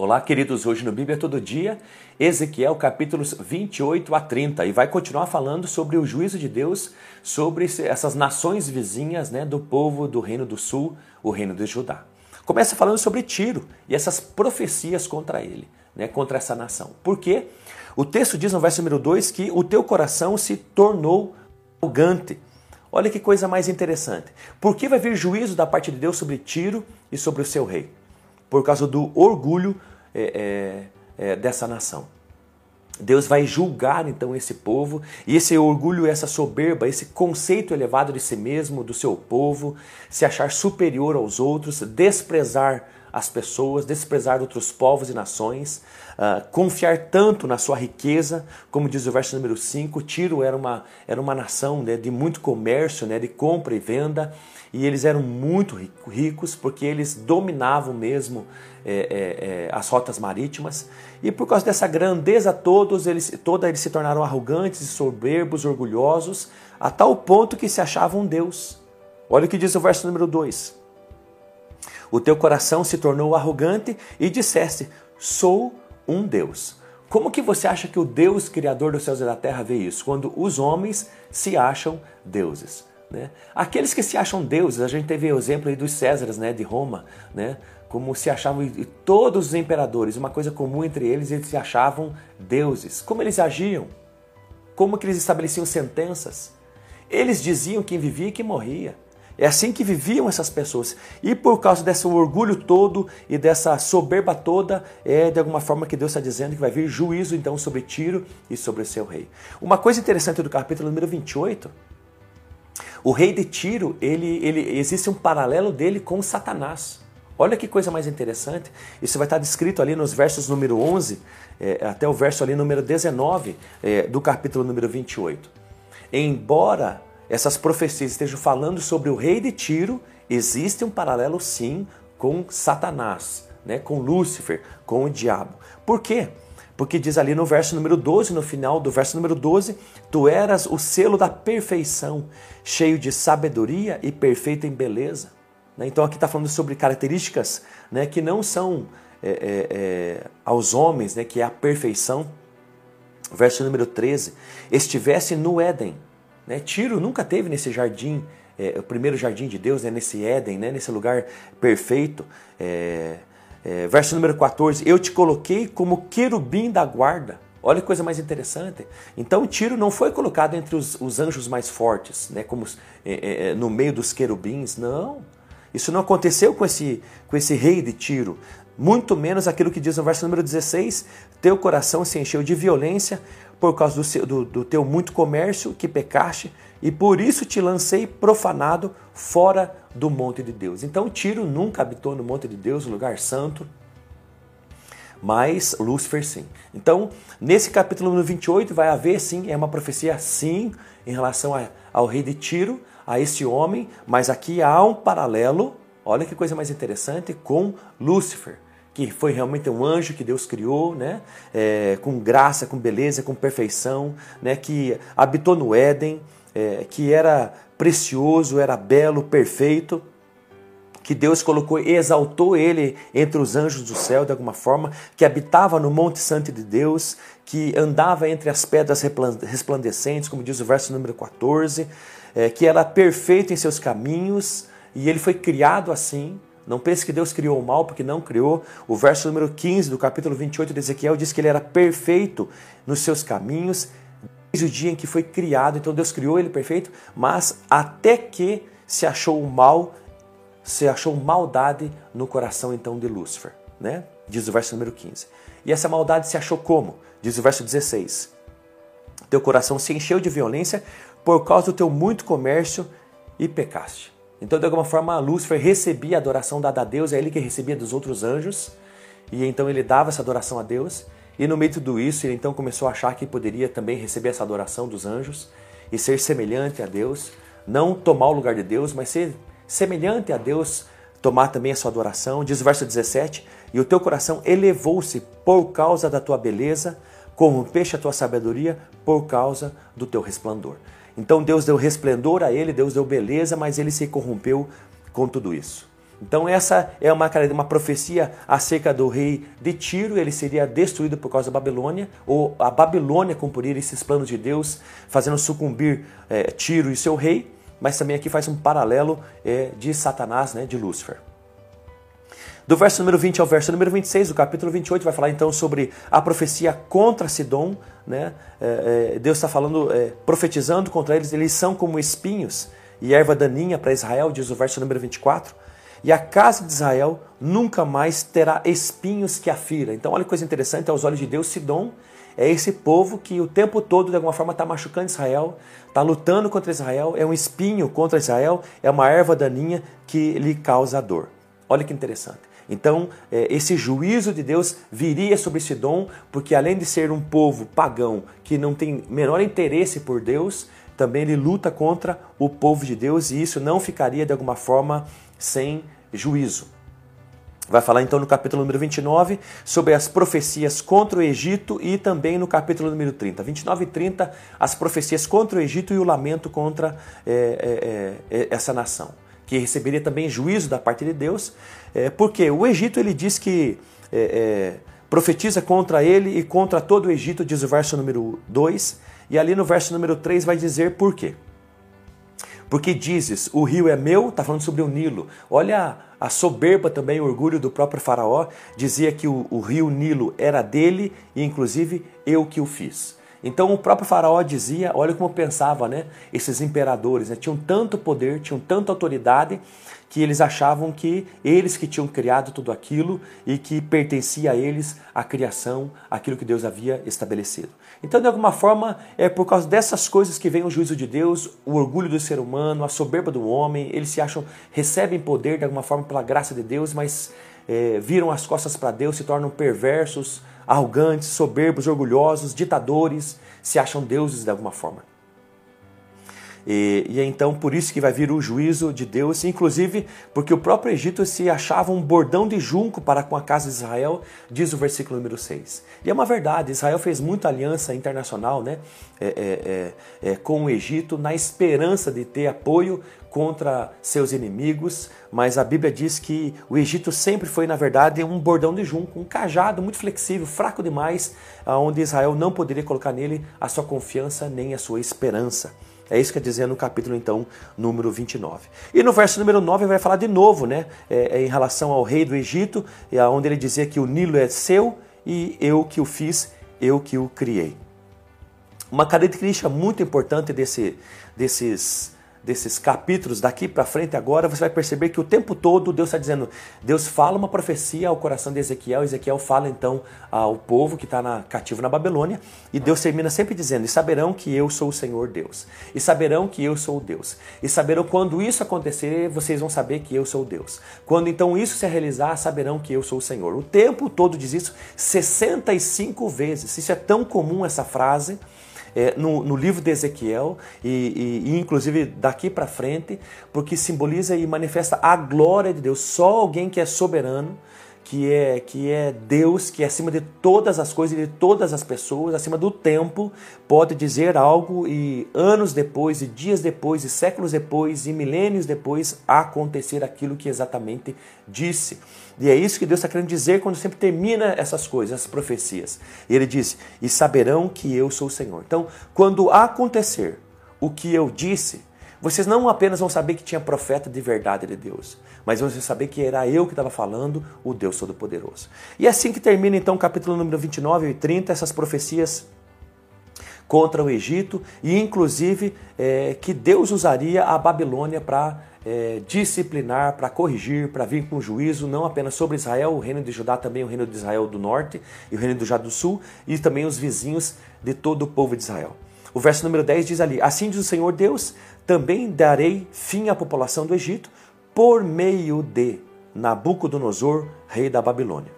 Olá, queridos, hoje no Bíblia Todo Dia, Ezequiel capítulos 28 a 30, e vai continuar falando sobre o juízo de Deus sobre essas nações vizinhas né, do povo do Reino do Sul, o Reino de Judá. Começa falando sobre Tiro e essas profecias contra ele, né, contra essa nação. Por quê? O texto diz no verso número 2 que o teu coração se tornou arrogante. Olha que coisa mais interessante. Por que vai vir juízo da parte de Deus sobre Tiro e sobre o seu rei? Por causa do orgulho é, é, é, dessa nação. Deus vai julgar então esse povo e esse orgulho, essa soberba, esse conceito elevado de si mesmo, do seu povo, se achar superior aos outros, desprezar as pessoas, desprezar outros povos e nações, uh, confiar tanto na sua riqueza, como diz o verso número 5, Tiro era uma, era uma nação né, de muito comércio, né, de compra e venda, e eles eram muito ricos porque eles dominavam mesmo é, é, é, as rotas marítimas e por causa dessa grandeza todos eles, toda eles se tornaram arrogantes, soberbos, orgulhosos, a tal ponto que se achavam Deus. Olha o que diz o verso número 2. O teu coração se tornou arrogante e disseste: Sou um Deus. Como que você acha que o Deus criador dos céus e da terra vê isso? Quando os homens se acham deuses. Né? Aqueles que se acham deuses, a gente teve o exemplo aí dos Césares né, de Roma, né? como se achavam todos os imperadores, uma coisa comum entre eles, eles se achavam deuses. Como eles agiam? Como que eles estabeleciam sentenças? Eles diziam quem vivia e quem morria. É assim que viviam essas pessoas. E por causa desse orgulho todo e dessa soberba toda, é de alguma forma que Deus está dizendo que vai vir juízo então sobre Tiro e sobre o seu rei. Uma coisa interessante do capítulo número 28 o rei de Tiro, ele, ele, existe um paralelo dele com Satanás. Olha que coisa mais interessante. Isso vai estar descrito ali nos versos número 11 é, até o verso ali número 19 é, do capítulo número 28. Embora essas profecias estejam falando sobre o rei de Tiro, existe um paralelo sim com Satanás, né, com Lúcifer, com o diabo. Por quê? Porque diz ali no verso número 12, no final do verso número 12, tu eras o selo da perfeição, cheio de sabedoria e perfeito em beleza. Né? Então aqui está falando sobre características né, que não são é, é, é, aos homens, né, que é a perfeição. Verso número 13, estivesse no Éden. Né? Tiro nunca teve nesse jardim, é, o primeiro jardim de Deus, né, nesse Éden, né, nesse lugar perfeito. É, é, verso número 14: Eu te coloquei como querubim da guarda. Olha que coisa mais interessante. Então, Tiro não foi colocado entre os, os anjos mais fortes, né, como é, é, é, no meio dos querubins. Não. Isso não aconteceu com esse, com esse rei de Tiro. Muito menos aquilo que diz no verso número 16: Teu coração se encheu de violência por causa do, seu, do, do teu muito comércio que pecaste, e por isso te lancei profanado fora do monte de Deus. Então Tiro nunca habitou no monte de Deus, lugar santo, mas Lúcifer sim. Então, nesse capítulo 28 vai haver sim, é uma profecia sim em relação a, ao rei de Tiro, a esse homem, mas aqui há um paralelo, olha que coisa mais interessante, com Lúcifer que foi realmente um anjo que Deus criou, né? É, com graça, com beleza, com perfeição, né? que habitou no Éden, é, que era precioso, era belo, perfeito, que Deus colocou exaltou ele entre os anjos do céu de alguma forma, que habitava no Monte Santo de Deus, que andava entre as pedras resplandecentes, como diz o verso número 14, é, que era perfeito em seus caminhos, e ele foi criado assim. Não pense que Deus criou o mal, porque não criou. O verso número 15 do capítulo 28 de Ezequiel diz que ele era perfeito nos seus caminhos, desde o dia em que foi criado. Então Deus criou ele perfeito, mas até que se achou o mal, se achou maldade no coração então de Lúcifer, né? Diz o verso número 15. E essa maldade se achou como? Diz o verso 16. Teu coração se encheu de violência por causa do teu muito comércio e pecaste. Então, de alguma forma, Lúcifer recebia a adoração dada a Deus, é ele que recebia dos outros anjos, e então ele dava essa adoração a Deus. E no meio de tudo isso, ele então começou a achar que poderia também receber essa adoração dos anjos e ser semelhante a Deus, não tomar o lugar de Deus, mas ser semelhante a Deus, tomar também a sua adoração. Diz o verso 17: E o teu coração elevou-se por causa da tua beleza, corrompeste a tua sabedoria por causa do teu resplendor. Então Deus deu resplendor a ele, Deus deu beleza, mas ele se corrompeu com tudo isso. Então essa é uma, uma profecia acerca do rei de Tiro, ele seria destruído por causa da Babilônia, ou a Babilônia cumpriria esses planos de Deus, fazendo sucumbir é, Tiro e seu rei, mas também aqui faz um paralelo é, de Satanás, né, de Lúcifer. Do verso número 20 ao verso número 26, o capítulo 28 vai falar então sobre a profecia contra Sidom. Né? É, é, Deus está falando, é, profetizando contra eles, eles são como espinhos e erva daninha para Israel, diz o verso número 24. E a casa de Israel nunca mais terá espinhos que a fira. Então, olha que coisa interessante, aos olhos de Deus, Sidom é esse povo que o tempo todo, de alguma forma, está machucando Israel, está lutando contra Israel, é um espinho contra Israel, é uma erva daninha que lhe causa dor. Olha que interessante. Então, é, esse juízo de Deus viria sobre Sidom, porque além de ser um povo pagão que não tem menor interesse por Deus, também ele luta contra o povo de Deus e isso não ficaria de alguma forma sem juízo. Vai falar então no capítulo número 29 sobre as profecias contra o Egito e também no capítulo número 30. 29 e 30, as profecias contra o Egito e o lamento contra é, é, é, essa nação, que receberia também juízo da parte de Deus, é, porque o Egito ele diz que é, é, profetiza contra ele e contra todo o Egito, diz o verso número 2, e ali no verso número 3 vai dizer por quê. Porque dizes, o rio é meu, está falando sobre o Nilo. Olha a soberba também, o orgulho do próprio faraó, dizia que o, o rio Nilo era dele e inclusive eu que o fiz. Então o próprio faraó dizia, olha como pensava, né? Esses imperadores né? tinham tanto poder, tinham tanta autoridade que eles achavam que eles que tinham criado tudo aquilo e que pertencia a eles a criação, aquilo que Deus havia estabelecido. Então, de alguma forma, é por causa dessas coisas que vem o juízo de Deus, o orgulho do ser humano, a soberba do homem, eles se acham, recebem poder de alguma forma pela graça de Deus, mas é, viram as costas para Deus, se tornam perversos, arrogantes, soberbos, orgulhosos, ditadores, se acham deuses de alguma forma. E, e, é então por isso que vai vir o juízo de Deus, inclusive porque o próprio Egito se achava um bordão de junco para com a casa de Israel, diz o versículo número 6. E é uma verdade, Israel fez muita aliança internacional né, é, é, é, é, com o Egito na esperança de ter apoio contra seus inimigos, mas a Bíblia diz que o Egito sempre foi, na verdade, um bordão de junco, um cajado muito flexível, fraco demais, onde Israel não poderia colocar nele a sua confiança nem a sua esperança. É isso que quer dizer no capítulo, então, número 29. E no verso número 9 vai falar de novo, né? É, é em relação ao rei do Egito, é onde ele dizia que o Nilo é seu e eu que o fiz, eu que o criei. Uma característica muito importante desse, desses desses capítulos daqui para frente agora, você vai perceber que o tempo todo Deus está dizendo, Deus fala uma profecia ao coração de Ezequiel, Ezequiel fala então ao povo que está na, cativo na Babilônia, e Deus termina sempre dizendo, e saberão que eu sou o Senhor Deus, e saberão que eu sou Deus, e saberão quando isso acontecer, vocês vão saber que eu sou Deus. Quando então isso se realizar, saberão que eu sou o Senhor. O tempo todo diz isso 65 vezes. Isso é tão comum essa frase é, no, no, livro de Ezequiel e, e, e inclusive daqui para frente, porque simboliza e manifesta a glória de Deus. Só alguém que é soberano que é, que é Deus, que é acima de todas as coisas e de todas as pessoas, acima do tempo, pode dizer algo e anos depois, e dias depois, e séculos depois, e milênios depois, acontecer aquilo que exatamente disse. E é isso que Deus está querendo dizer quando sempre termina essas coisas, essas profecias. Ele diz: E saberão que eu sou o Senhor. Então, quando acontecer o que eu disse, vocês não apenas vão saber que tinha profeta de verdade de Deus, mas vão saber que era eu que estava falando, o Deus Todo-Poderoso. E é assim que termina então o capítulo número 29 e 30, essas profecias contra o Egito e inclusive é, que Deus usaria a Babilônia para é, disciplinar, para corrigir, para vir com juízo, não apenas sobre Israel, o reino de Judá, também o reino de Israel do norte e o reino de Judá do sul, e também os vizinhos de todo o povo de Israel. O verso número 10 diz ali: Assim diz o Senhor Deus: também darei fim à população do Egito por meio de Nabucodonosor, rei da Babilônia.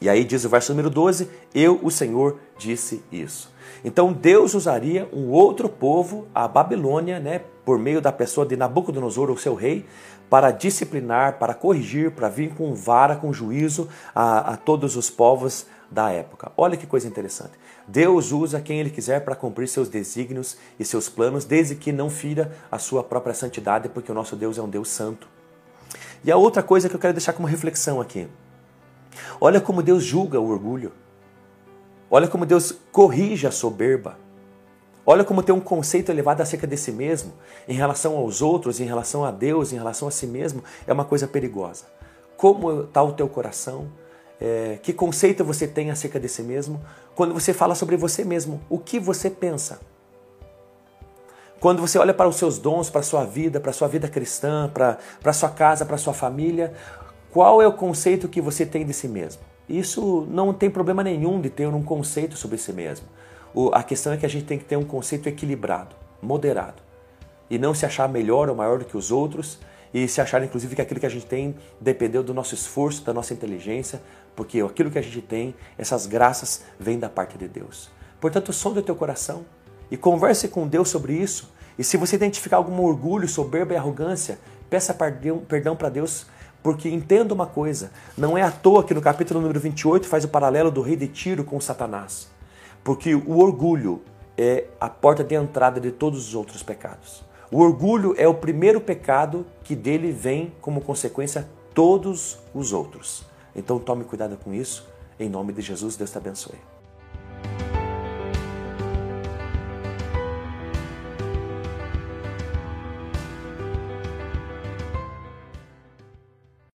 E aí diz o verso número 12: Eu, o Senhor, disse isso. Então Deus usaria um outro povo, a Babilônia, né, por meio da pessoa de Nabucodonosor, o seu rei, para disciplinar, para corrigir, para vir com vara, com juízo a, a todos os povos da época. Olha que coisa interessante. Deus usa quem Ele quiser para cumprir seus desígnios e seus planos, desde que não fira a sua própria santidade, porque o nosso Deus é um Deus santo. E a outra coisa que eu quero deixar como reflexão aqui. Olha como Deus julga o orgulho. Olha como Deus corrige a soberba. Olha como tem um conceito elevado acerca de si mesmo, em relação aos outros, em relação a Deus, em relação a si mesmo, é uma coisa perigosa. Como está o teu coração? É, que conceito você tem acerca de si mesmo? Quando você fala sobre você mesmo, o que você pensa? Quando você olha para os seus dons, para a sua vida, para a sua vida cristã, para a sua casa, para a sua família, qual é o conceito que você tem de si mesmo? Isso não tem problema nenhum de ter um conceito sobre si mesmo. A questão é que a gente tem que ter um conceito equilibrado, moderado. E não se achar melhor ou maior do que os outros e se achar, inclusive, que aquilo que a gente tem dependeu do nosso esforço, da nossa inteligência, porque aquilo que a gente tem, essas graças, vêm da parte de Deus. Portanto, sonde o teu coração, e converse com Deus sobre isso. E se você identificar algum orgulho, soberba e arrogância, peça perdão para Deus, porque entenda uma coisa: não é à toa que no capítulo número 28 faz o paralelo do rei de Tiro com Satanás. Porque o orgulho é a porta de entrada de todos os outros pecados. O orgulho é o primeiro pecado que dele vem como consequência todos os outros. Então tome cuidado com isso. Em nome de Jesus, Deus te abençoe.